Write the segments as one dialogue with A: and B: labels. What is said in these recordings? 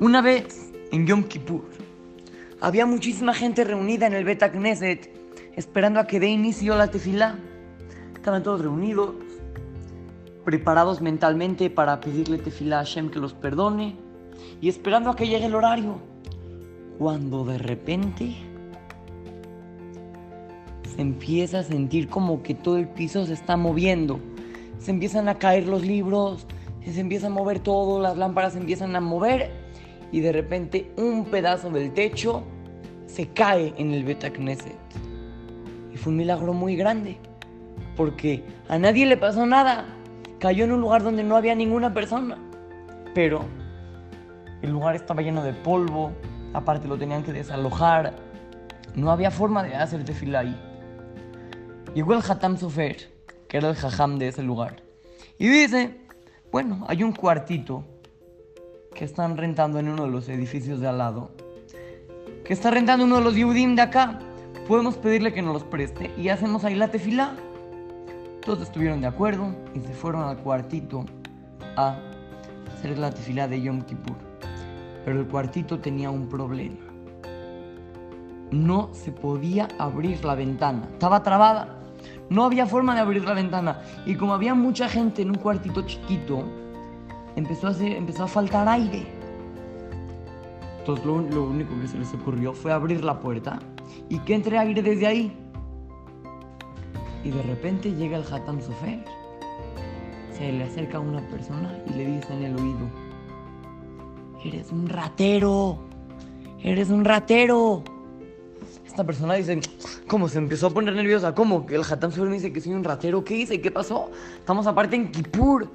A: Una vez, en Yom Kippur, había muchísima gente reunida en el Bet Knesset esperando a que dé inicio la tefilá. Estaban todos reunidos, preparados mentalmente para pedirle tefilá a Hashem que los perdone y esperando a que llegue el horario. Cuando de repente se empieza a sentir como que todo el piso se está moviendo. Se empiezan a caer los libros, se empieza a mover todo, las lámparas se empiezan a mover y de repente un pedazo del techo se cae en el Beta Knesset. Y fue un milagro muy grande, porque a nadie le pasó nada. Cayó en un lugar donde no había ninguna persona. Pero el lugar estaba lleno de polvo, aparte lo tenían que desalojar. No había forma de hacer tefila ahí. Llegó el Hatam Sofer, que era el jajam de ese lugar, y dice, bueno, hay un cuartito que están rentando en uno de los edificios de al lado, que está rentando uno de los Yudim de acá. Podemos pedirle que nos los preste y hacemos ahí la tefila. Todos estuvieron de acuerdo y se fueron al cuartito a hacer la tefila de Yom Kippur. Pero el cuartito tenía un problema. No se podía abrir la ventana, estaba trabada. No había forma de abrir la ventana. Y como había mucha gente en un cuartito chiquito, empezó a, empezó a faltar aire. Entonces lo, lo, único que se les ocurrió fue abrir la puerta y que entre aire desde ahí. Y de repente llega el Hatam Sofer. Se le acerca a una persona y le dice en el oído, eres un ratero, eres un ratero. Esta persona dice, ¿cómo se empezó a poner nerviosa? ¿Cómo? El Hatam Sofer me dice que soy un ratero. ¿Qué hice? ¿Qué pasó? Estamos aparte en Kippur.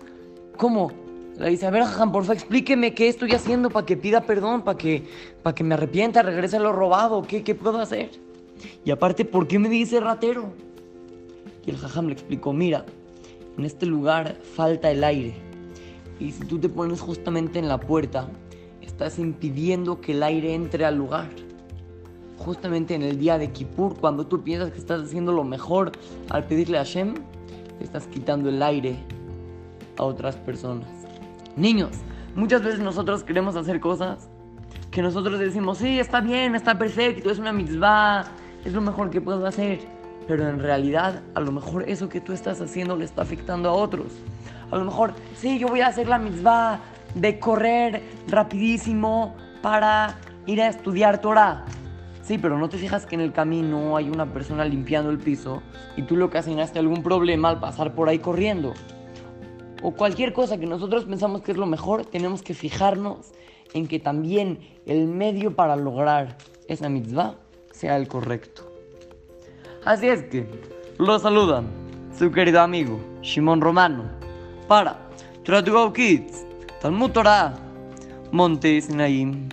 A: ¿Cómo? Le dice, a ver, Jajam, por favor, explíqueme qué estoy haciendo para que pida perdón, para que, que me arrepienta, regrese a lo robado, ¿qué, ¿qué puedo hacer? Y aparte, ¿por qué me dice ratero? Y el Jajam le explicó, mira, en este lugar falta el aire. Y si tú te pones justamente en la puerta, estás impidiendo que el aire entre al lugar. Justamente en el día de Kippur, cuando tú piensas que estás haciendo lo mejor al pedirle a Hashem, estás quitando el aire a otras personas. Niños, muchas veces nosotros queremos hacer cosas que nosotros decimos, sí, está bien, está perfecto, es una mitzvah, es lo mejor que puedo hacer. Pero en realidad, a lo mejor eso que tú estás haciendo le está afectando a otros. A lo mejor, sí, yo voy a hacer la mitzvah de correr rapidísimo para ir a estudiar Torah. Sí, pero no te fijas que en el camino hay una persona limpiando el piso y tú lo ocasionaste algún problema al pasar por ahí corriendo o cualquier cosa que nosotros pensamos que es lo mejor, tenemos que fijarnos en que también el medio para lograr esa mitzvah sea el correcto. Así es que lo saludan su querido amigo Shimon Romano para Try Kids, Talmud Torah, Monte Sinaim.